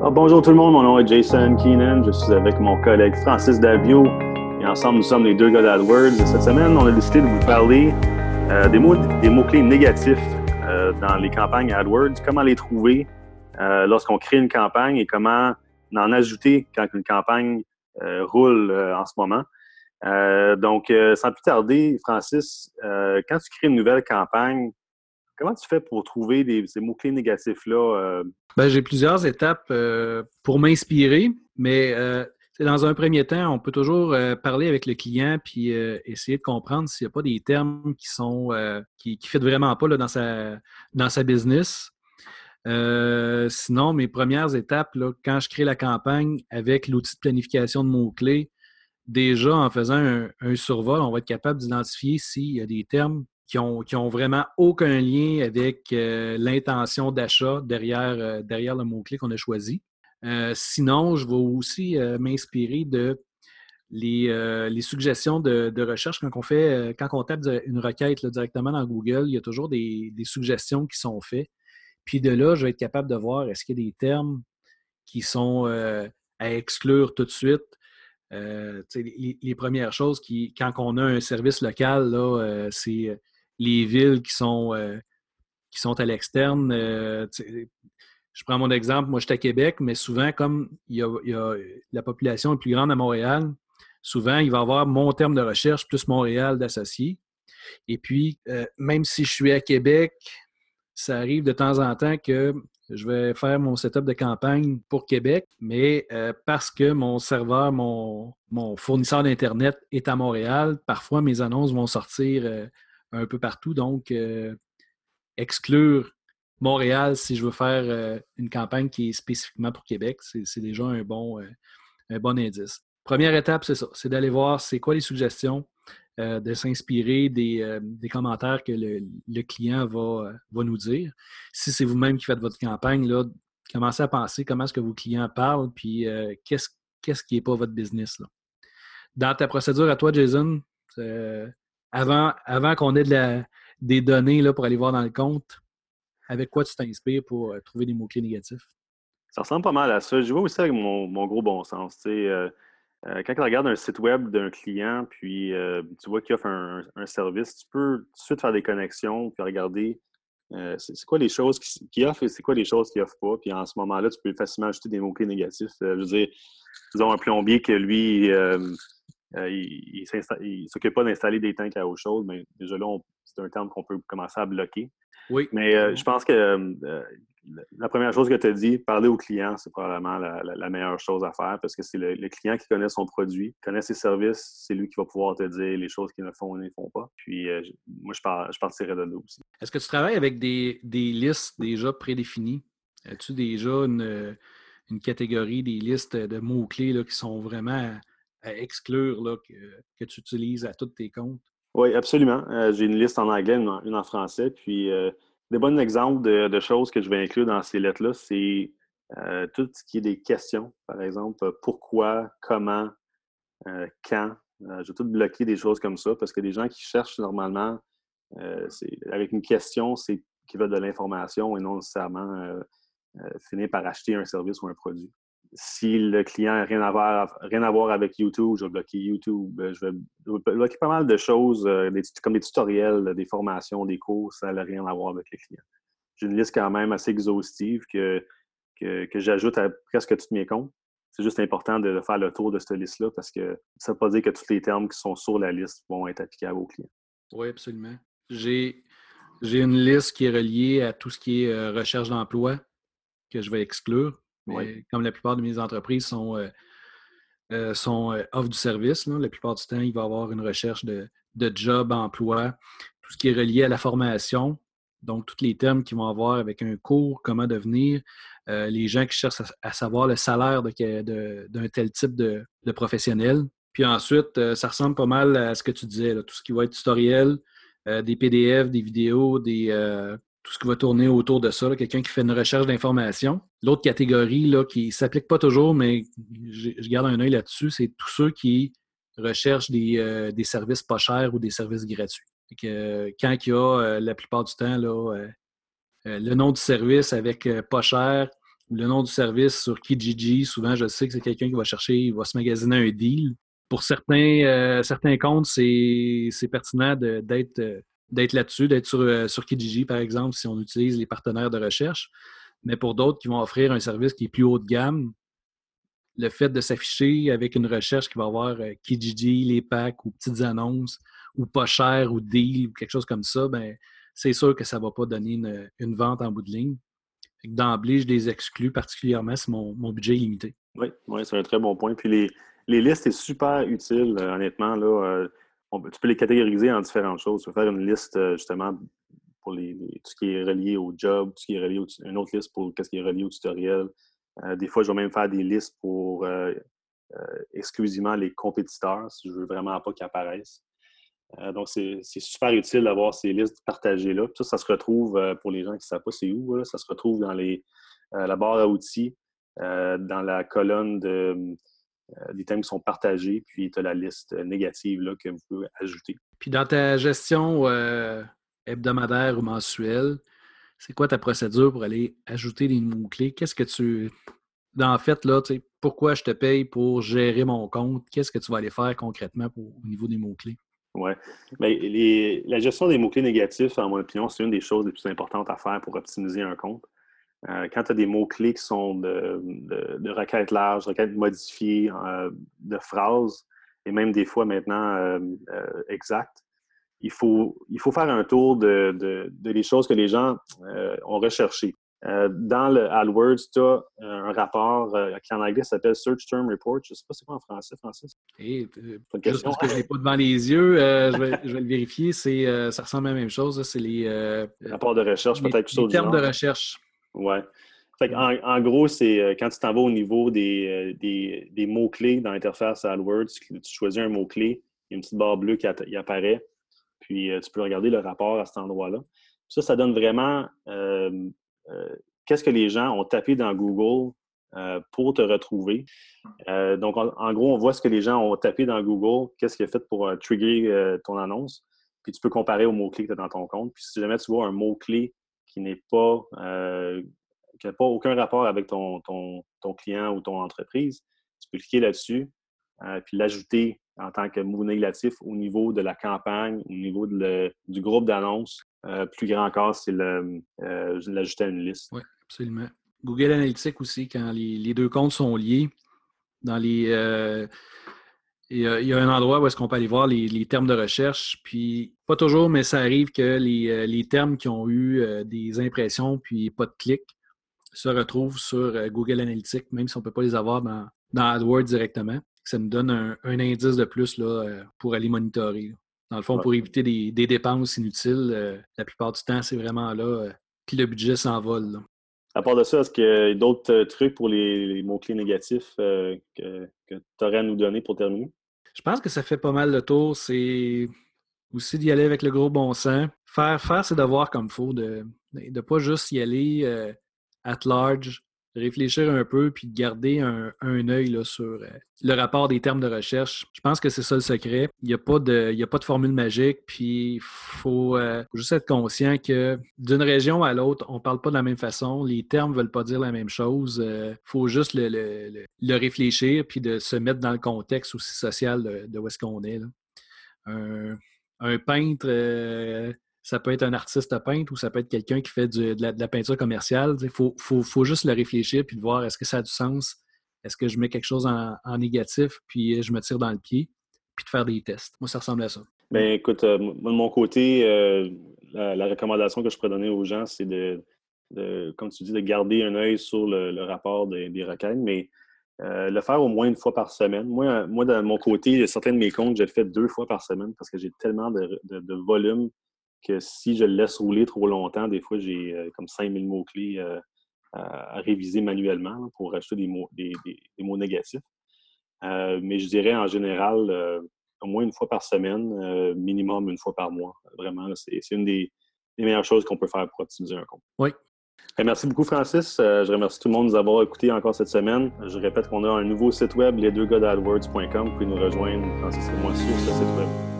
Ah, bonjour tout le monde, mon nom est Jason Keenan. Je suis avec mon collègue Francis Davio et ensemble nous sommes les deux gars d'AdWords. Cette semaine, on a décidé de vous parler euh, des, mots, des mots-clés négatifs euh, dans les campagnes AdWords, comment les trouver euh, lorsqu'on crée une campagne et comment en ajouter quand une campagne roule en ce moment. donc, sans plus tarder, Francis, quand tu crées une nouvelle campagne, Comment tu fais pour trouver ces mots-clés négatifs-là? Euh? Ben, j'ai plusieurs étapes euh, pour m'inspirer, mais euh, dans un premier temps, on peut toujours parler avec le client puis essayer de comprendre s'il n'y a pas des termes qui sont qui ne vraiment pas là, dans, sa, dans sa business. sinon, mes premières étapes, là, quand je crée la campagne avec l'outil de planification de mots-clés, déjà en faisant un, survol, on va être capable d'identifier s'il y a des termes qui ont, vraiment aucun lien avec euh, l'intention d'achat derrière, euh, derrière le mot-clé qu'on a choisi. Euh, sinon, je vais aussi m'inspirer de les, suggestions de, recherche quand on fait, quand tape une requête directement dans Google, il y a toujours des, suggestions qui sont faites. Puis de là, je vais être capable de voir est-ce qu'il y a des termes qui sont à exclure tout de suite. les, premières choses qui, quand on a un service local, c'est les villes qui sont, euh, à l'externe. Euh, je prends mon exemple, moi je suis à Québec, mais souvent, comme la population est plus grande à Montréal, souvent il va y avoir mon terme de recherche plus Montréal d'associés. Et puis, euh, même si je suis à Québec, ça arrive de temps en temps que je vais faire mon setup de campagne pour Québec, mais parce que mon serveur, mon fournisseur d'Internet est à Montréal, parfois mes annonces vont sortir un peu partout. Donc, euh, exclure Montréal si je veux faire euh, une campagne qui est spécifiquement pour Québec, c'est déjà un bon, euh, un bon indice. Première étape, c'est ça, c'est d'aller voir c'est quoi les suggestions, de s'inspirer des, commentaires que le, client va, nous dire. Si c'est vous-même qui faites votre campagne, là, commencez à penser comment est-ce que vos clients parlent, puis qu'est-ce qu'est-ce qui n'est pas votre business. Là. Dans ta procédure à toi, Jason, avant, qu'on ait des données là, pour aller voir dans le compte, avec quoi tu t'inspires pour euh, trouver des mots-clés négatifs? Ça ressemble pas mal à ça. Je vois aussi avec mon, gros bon sens. Euh, euh, quand tu regardes un site web d'un client, puis tu vois qu'il offre un, service, tu peux tout de suite faire des connexions, puis regarder c'est quoi les choses qu'il offre et c'est quoi les choses qu'il offre pas. Puis en ce moment-là, tu peux facilement ajouter des mots-clés négatifs. je veux dire, disons un plombier que lui, euh, il ne s'occupe pas d'installer des tanks à eau chaude, mais déjà là, c'est un terme qu'on peut commencer à bloquer. Oui. Mais euh, je pense que euh, la première chose que tu as dit, parler au client, c'est probablement la, meilleure chose à faire parce que c'est le, client qui connaît son produit, connaît ses services, c'est lui qui va pouvoir te dire les choses qu'il ne font ou ne font pas. Puis moi, je, je partirais de là aussi. Est-ce que tu travailles avec des, listes déjà prédéfinies? As-tu déjà une, une, catégorie, des listes de mots-clés qui sont vraiment exclure là, que, tu utilises à tous tes comptes? Oui, absolument. Euh, j'ai une liste en anglais, une, en français. Puis, euh, des bons exemples de, choses que je vais inclure dans ces lettres-là, c'est euh, tout ce qui est des questions, par exemple. Pourquoi, comment, quand. je vais tout bloquer des choses comme ça parce que des gens qui cherchent normalement, avec une question, c'est qu'ils veulent de l'information et non nécessairement finir par acheter un service ou un produit si le client n'a rien, à voir, rien à voir avec YouTube, je vais bloquer YouTube. Euh, je vais bloquer pas mal de choses, euh, comme des tutoriels, des formations, des cours, ça n'a rien à voir avec le client. J'ai une liste quand même assez exhaustive que, que, j'ajoute à presque tous mes comptes. C'est juste important de faire le tour de cette liste-là parce que ça ne veut pas dire que tous les termes qui sont sur la liste vont être applicables aux clients. Oui, absolument. J'ai, j'ai une liste qui est reliée à tout ce qui est euh, recherche d'emploi que je vais exclure comme la plupart de mes entreprises sont, euh, euh, sont euh, offrent du service, la plupart du temps, il va y avoir une recherche de, de job, emploi, tout ce qui est relié à la formation. Donc, tous les termes qui vont avoir avec un cours, comment devenir, les gens qui cherchent à, savoir le salaire d'un tel type de, professionnel. Puis ensuite, ça ressemble pas mal à ce que tu disais, tout ce qui va être tutoriel, des PDF, des vidéos, des, tout ce qui va tourner autour de ça, quelqu'un qui fait une recherche d'information. L'autre catégorie là, qui ne s'applique pas toujours, mais je, garde un œil là-dessus, c'est tous ceux qui recherchent des, euh, services pas chers ou des services gratuits. Que, quand il y a euh, la plupart du temps là, euh, le nom du service avec pas cher ou le nom du service sur Kijiji. Souvent, je sais que c'est quelqu'un qui va chercher, il va se magasiner un deal. Pour certains, euh, certains comptes, c'est pertinent d'être d'être là-dessus, d'être sur, sur Kijiji, par exemple, si on utilise les partenaires de recherche. Mais pour d'autres qui vont offrir un service qui est plus haut de gamme, le fait de s'afficher avec une recherche qui va avoir euh, Kijiji, les packs ou petites annonces, ou pas cher, ou deal, ou quelque chose comme ça, ben, c'est sûr que ça ne va pas donner une, vente en bout de ligne. D'emblée, je les exclus particulièrement si mon, budget est limité. Oui, c'est un très bon point. Puis les, les listes, c'est super utile, euh, honnêtement. Là, euh, tu peux les catégoriser en différentes choses. Tu peux faire une liste, justement, pour les, tout ce qui est relié au job, tout ce qui est relié au, une autre liste pour ce qui est relié au tutoriel, euh, des fois, je vais même faire des listes pour euh, euh, exclusivement les compétiteurs, si je veux vraiment pas qu'ils apparaissent. donc, c'est super utile d'avoir ces listes partagées là. ça, ça se retrouve, pour les gens qui ne savent pas c'est où, ça se retrouve dans les, la barre à outils, dans la colonne des thèmes qui sont partagés, puis tu as la liste négative là, que vous pouvez ajouter. Puis dans ta gestion hebdomadaire ou mensuelle, c'est quoi ta procédure pour aller ajouter des mots-clés? Qu'est-ce que tu. En fait, là, tu sais, pourquoi je te paye pour gérer mon compte? Qu'est-ce que tu vas aller faire concrètement au niveau des mots-clés? Oui. La gestion des mots-clés négatifs, en mon opinion, c'est une des choses les plus importantes à faire pour optimiser un compte. Euh, quand tu as des mots-clés qui sont de, de, requêtes larges, requêtes modifiées, euh, de phrases, et même des fois maintenant euh, exactes, il faut, il faut faire un tour de, de, des choses que les gens euh, ont recherchées. Euh, dans le AdWords, tu as un rapport euh, qui en anglais s'appelle Search Term Report. Je ne sais pas c'est quoi en français, Francis. Et, juste parce que je ne l'ai pas devant les yeux, je vais, je, vais, le vérifier. C'est, ça ressemble à la même chose. C'est les rapports de recherche, peut-être Les termes de recherche. Oui. en, en, gros, c'est quand tu t'en vas au niveau des, des, des mots-clés dans l'interface AdWords, tu choisis un mot-clé, il y a une petite barre bleue qui apparaît puis euh, tu peux regarder le rapport à cet endroit-là. Ça, ça donne vraiment euh, euh, qu'est-ce que les gens ont tapé dans Google pour te retrouver. donc, en, gros, on voit ce que les gens ont tapé dans Google, qu'est-ce qui est fait pour trigger ton annonce, puis tu peux comparer aux mots-clés que tu as dans ton compte. Puis si jamais tu vois un mot-clé qui n'est pas, qui n'a pas aucun rapport avec ton, ton, client ou ton entreprise, tu peux cliquer là-dessus, puis l'ajouter en tant que mot négatif au niveau de la campagne, au niveau du groupe d'annonces. Euh, plus grand encore, c'est le, euh, l'ajouter à une liste. Oui, absolument. Google Analytics aussi, quand les, deux comptes sont liés, dans les. Euh, il, y a, un endroit où est-ce qu'on peut aller voir les, termes de recherche, puis pas toujours, mais ça arrive que les, termes qui ont eu des impressions puis pas de clics se retrouvent sur Google Analytics, même si on ne peut pas les avoir dans, dans AdWords directement ça nous donne un, indice de plus là, euh, pour aller monitorer. Dans le fond, pour éviter des, dépenses inutiles, euh, la plupart du temps, c'est vraiment là euh, que le budget s'envole. À part de ça, est-ce qu'il y a d'autres trucs pour les, mots-clés négatifs que, tu aurais à nous donner pour terminer? Je pense que ça fait pas mal le tour. C'est aussi d'y aller avec le gros bon sens. Faire, faire ses devoirs comme il faut, de ne pas juste y aller at large réfléchir un peu puis de garder un, œil là, sur euh, le rapport des termes de recherche. Je pense que c'est ça le secret. Il n'y a, pas de, a pas de formule magique, puis il faut, euh, juste être conscient que d'une région à l'autre, on ne parle pas de la même façon. Les termes ne veulent pas dire la même chose. Il euh, faut juste le, le, le, réfléchir puis de se mettre dans le contexte aussi social de, où est-ce qu'on est. Un peintre ça peut être un artiste peintre ou ça peut être quelqu'un qui fait de, la, peinture commerciale. Il faut, juste le réfléchir puis voir est-ce que ça a du sens, est-ce que je mets quelque chose en, négatif puis je me tire dans le pied, puis de faire des tests? Moi, ça ressemble à ça. Bien, écoute, euh, de mon côté, euh, la, recommandation que je pourrais donner aux gens, c'est de, comme tu dis, de garder un œil sur le, rapport des, des requêtes, mais euh, le faire au moins une fois par semaine. Moi, moi de mon côté, certains de mes comptes, je le fais deux fois par semaine parce que j'ai tellement de volume que si je le laisse rouler trop longtemps, des fois, j'ai euh, comme 5000 mots-clés euh, à, réviser manuellement pour rajouter des mots, des, mots négatifs. Euh, mais je dirais en général, au moins une fois par semaine, minimum une fois par mois. Vraiment, c'est une des, meilleures choses qu'on peut faire pour optimiser un compte. Oui. Ben, merci beaucoup, Francis. je remercie tout le monde de nous avoir écoutés encore cette semaine. Je répète qu'on a un nouveau site web, les deux Vous pouvez nous rejoindre, Francis et moi, sur ce site web.